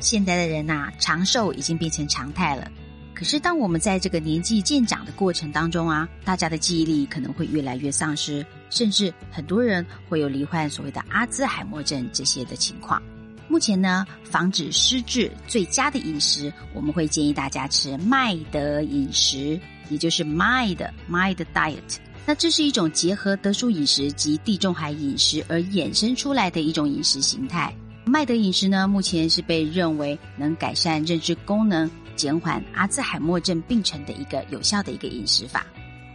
现代的人呐，长寿已经变成常态了。可是，当我们在这个年纪渐长的过程当中啊，大家的记忆力可能会越来越丧失，甚至很多人会有罹患所谓的阿兹海默症这些的情况。目前呢，防止失智最佳的饮食，我们会建议大家吃麦德饮食，也就是 MID MID diet。那这是一种结合德叔饮食及地中海饮食而衍生出来的一种饮食形态。麦德饮食呢，目前是被认为能改善认知功能。减缓阿兹海默症病程的一个有效的一个饮食法。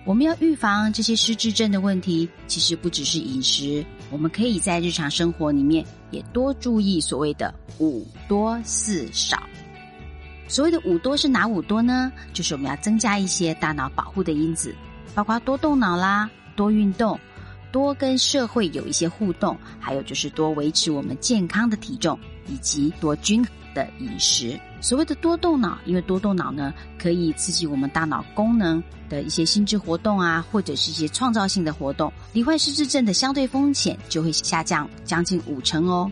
我们要预防这些失智症的问题，其实不只是饮食，我们可以在日常生活里面也多注意所谓的五多四少。所谓的五多是哪五多呢？就是我们要增加一些大脑保护的因子，包括多动脑啦、多运动、多跟社会有一些互动，还有就是多维持我们健康的体重，以及多均衡的饮食。所谓的多动脑，因为多动脑呢，可以刺激我们大脑功能的一些心智活动啊，或者是一些创造性的活动，罹患失智症的相对风险就会下降将近五成哦。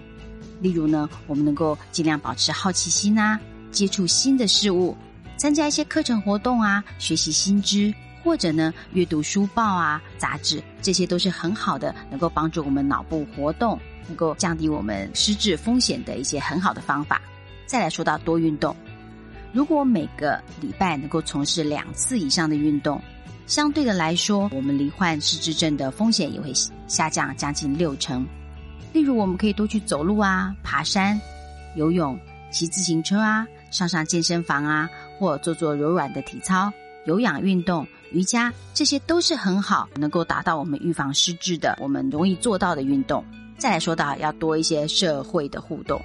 例如呢，我们能够尽量保持好奇心啊，接触新的事物，参加一些课程活动啊，学习新知，或者呢，阅读书报啊、杂志，这些都是很好的，能够帮助我们脑部活动，能够降低我们失智风险的一些很好的方法。再来说到多运动，如果每个礼拜能够从事两次以上的运动，相对的来说，我们罹患失智症的风险也会下降将近六成。例如，我们可以多去走路啊、爬山、游泳、骑自行车啊、上上健身房啊，或做做柔软的体操、有氧运动、瑜伽，这些都是很好能够达到我们预防失智的，我们容易做到的运动。再来说到要多一些社会的互动。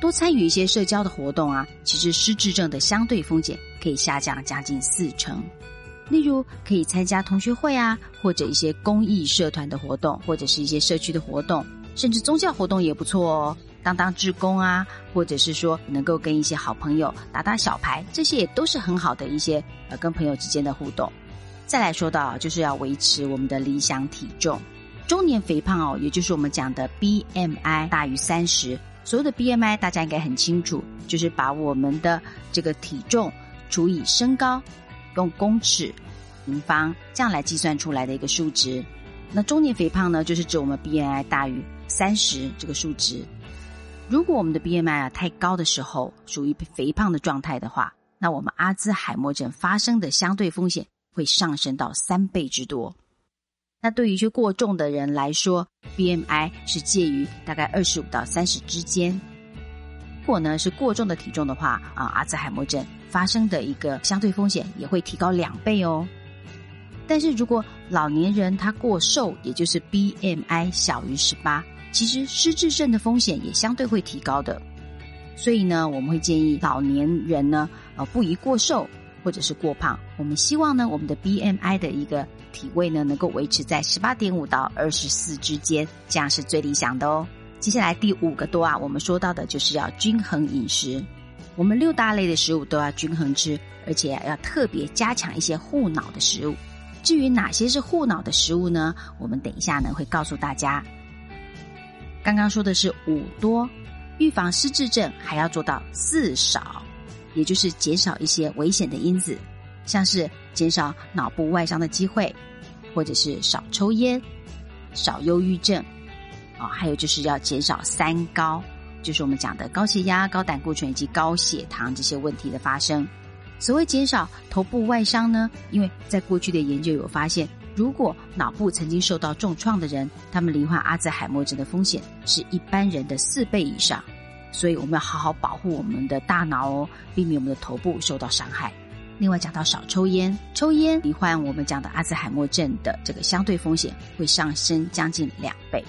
多参与一些社交的活动啊，其实失智症的相对风险可以下降将近四成。例如，可以参加同学会啊，或者一些公益社团的活动，或者是一些社区的活动，甚至宗教活动也不错哦。当当志工啊，或者是说能够跟一些好朋友打打小牌，这些也都是很好的一些呃跟朋友之间的互动。再来说到，就是要维持我们的理想体重。中年肥胖哦，也就是我们讲的 BMI 大于三十。所有的 BMI 大家应该很清楚，就是把我们的这个体重除以身高，用公尺、平方这样来计算出来的一个数值。那中年肥胖呢，就是指我们 BMI 大于三十这个数值。如果我们的 BMI 啊太高的时候，属于肥胖的状态的话，那我们阿兹海默症发生的相对风险会上升到三倍之多。那对于一些过重的人来说，BMI 是介于大概二十五到三十之间。如果呢是过重的体重的话，啊，阿兹海默症发生的一个相对风险也会提高两倍哦。但是如果老年人他过瘦，也就是 BMI 小于十八，其实失智症的风险也相对会提高的。所以呢，我们会建议老年人呢，呃，不宜过瘦。或者是过胖，我们希望呢，我们的 BMI 的一个体位呢，能够维持在十八点五到二十四之间，这样是最理想的哦。接下来第五个多啊，我们说到的就是要均衡饮食，我们六大类的食物都要均衡吃，而且要特别加强一些护脑的食物。至于哪些是护脑的食物呢？我们等一下呢会告诉大家。刚刚说的是五多，预防失智症还要做到四少。也就是减少一些危险的因子，像是减少脑部外伤的机会，或者是少抽烟、少忧郁症，啊，还有就是要减少三高，就是我们讲的高血压、高胆固醇以及高血糖这些问题的发生。所谓减少头部外伤呢，因为在过去的研究有发现，如果脑部曾经受到重创的人，他们罹患阿兹海默症的风险是一般人的四倍以上。所以我们要好好保护我们的大脑哦，避免我们的头部受到伤害。另外讲到少抽烟，抽烟罹患我们讲的阿兹海默症的这个相对风险会上升将近两倍，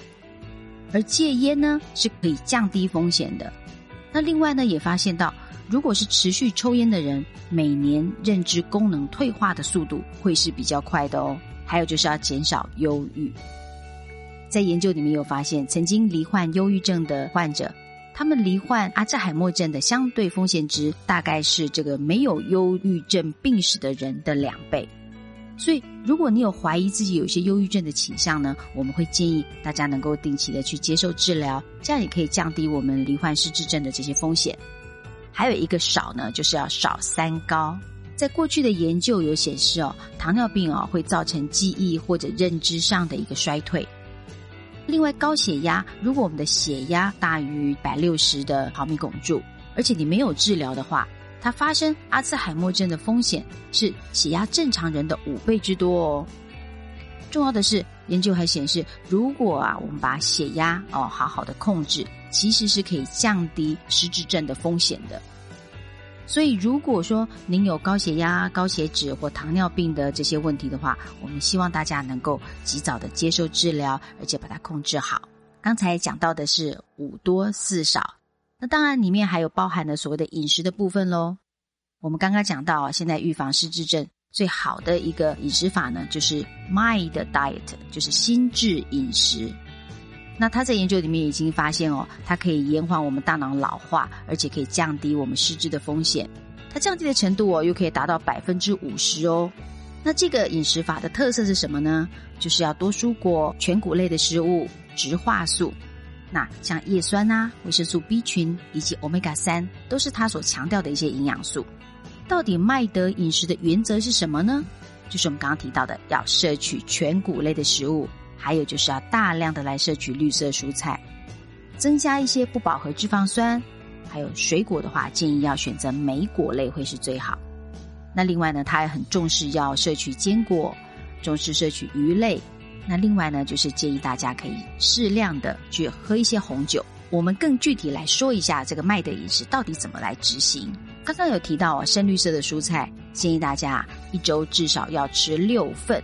而戒烟呢是可以降低风险的。那另外呢也发现到，如果是持续抽烟的人，每年认知功能退化的速度会是比较快的哦。还有就是要减少忧郁，在研究里面有发现，曾经罹患忧郁症的患者。他们罹患阿兹海默症的相对风险值大概是这个没有忧郁症病史的人的两倍，所以如果你有怀疑自己有一些忧郁症的倾向呢，我们会建议大家能够定期的去接受治疗，这样也可以降低我们罹患失智症的这些风险。还有一个少呢，就是要少三高。在过去的研究有显示哦，糖尿病哦会造成记忆或者认知上的一个衰退。另外，高血压，如果我们的血压大于百六十的毫米汞柱，而且你没有治疗的话，它发生阿兹海默症的风险是血压正常人的五倍之多哦。重要的是，研究还显示，如果啊我们把血压哦好好的控制，其实是可以降低失智症的风险的。所以，如果说您有高血压、高血脂或糖尿病的这些问题的话，我们希望大家能够及早的接受治疗，而且把它控制好。刚才讲到的是五多四少，那当然里面还有包含了所谓的饮食的部分喽。我们刚刚讲到啊，现在预防失智症最好的一个饮食法呢，就是 Mind Diet，就是心智饮食。那他在研究里面已经发现哦，它可以延缓我们大脑老化，而且可以降低我们失智的风险。它降低的程度哦，又可以达到百分之五十哦。那这个饮食法的特色是什么呢？就是要多蔬果、全谷类的食物、植化素。那像叶酸呐、维生素 B 群以及 Omega 三，都是他所强调的一些营养素。到底麦德饮食的原则是什么呢？就是我们刚刚提到的，要摄取全谷类的食物。还有就是要大量的来摄取绿色蔬菜，增加一些不饱和脂肪酸，还有水果的话，建议要选择莓果类会是最好。那另外呢，他也很重视要摄取坚果，重视摄取鱼类。那另外呢，就是建议大家可以适量的去喝一些红酒。我们更具体来说一下这个麦的饮食到底怎么来执行。刚刚有提到啊，深绿色的蔬菜，建议大家一周至少要吃六份。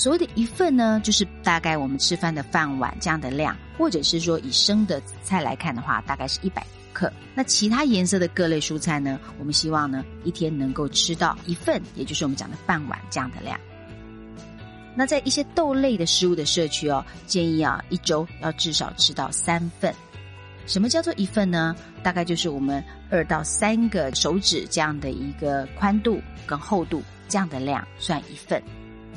所谓的一份呢，就是大概我们吃饭的饭碗这样的量，或者是说以生的菜来看的话，大概是一百克。那其他颜色的各类蔬菜呢，我们希望呢一天能够吃到一份，也就是我们讲的饭碗这样的量。那在一些豆类的食物的摄取哦，建议啊一周要至少吃到三份。什么叫做一份呢？大概就是我们二到三个手指这样的一个宽度跟厚度这样的量算一份。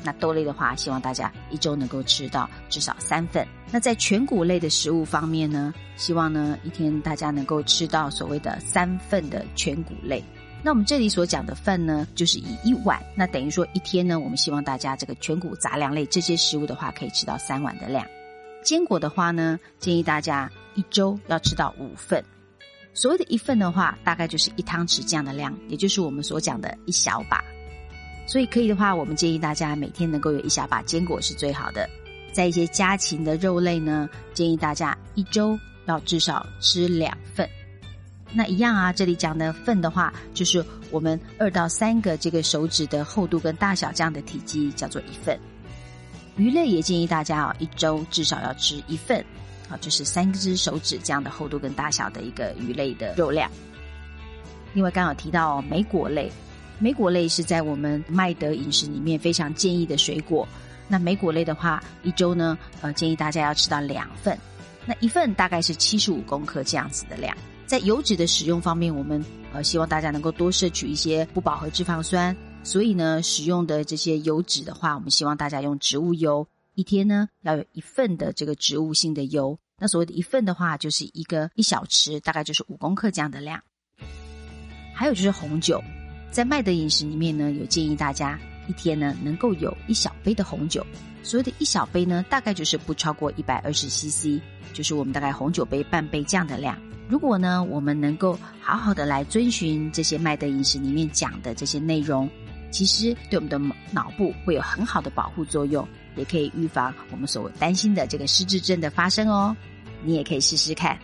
那豆类的话，希望大家一周能够吃到至少三份。那在全谷类的食物方面呢，希望呢一天大家能够吃到所谓的三份的全谷类。那我们这里所讲的份呢，就是以一碗，那等于说一天呢，我们希望大家这个全谷杂粮类这些食物的话，可以吃到三碗的量。坚果的话呢，建议大家一周要吃到五份。所谓的一份的话，大概就是一汤匙这样的量，也就是我们所讲的一小把。所以可以的话，我们建议大家每天能够有一小把坚果是最好的。在一些家禽的肉类呢，建议大家一周要至少吃两份。那一样啊，这里讲的份的话，就是我们二到三个这个手指的厚度跟大小这样的体积叫做一份。鱼类也建议大家啊，一周至少要吃一份，啊，就是三只手指这样的厚度跟大小的一个鱼类的肉量。另外，刚好提到莓果类。莓果类是在我们麦德饮食里面非常建议的水果。那莓果类的话，一周呢，呃，建议大家要吃到两份。那一份大概是七十五公克这样子的量。在油脂的使用方面，我们呃希望大家能够多摄取一些不饱和脂肪酸。所以呢，使用的这些油脂的话，我们希望大家用植物油，一天呢要有一份的这个植物性的油。那所谓的一份的话，就是一个一小匙，大概就是五公克这样的量。还有就是红酒。在麦德饮食里面呢，有建议大家一天呢能够有一小杯的红酒。所谓的一小杯呢，大概就是不超过一百二十 CC，就是我们大概红酒杯半杯这样的量。如果呢，我们能够好好的来遵循这些麦德饮食里面讲的这些内容，其实对我们的脑部会有很好的保护作用，也可以预防我们所担心的这个失智症的发生哦。你也可以试试看。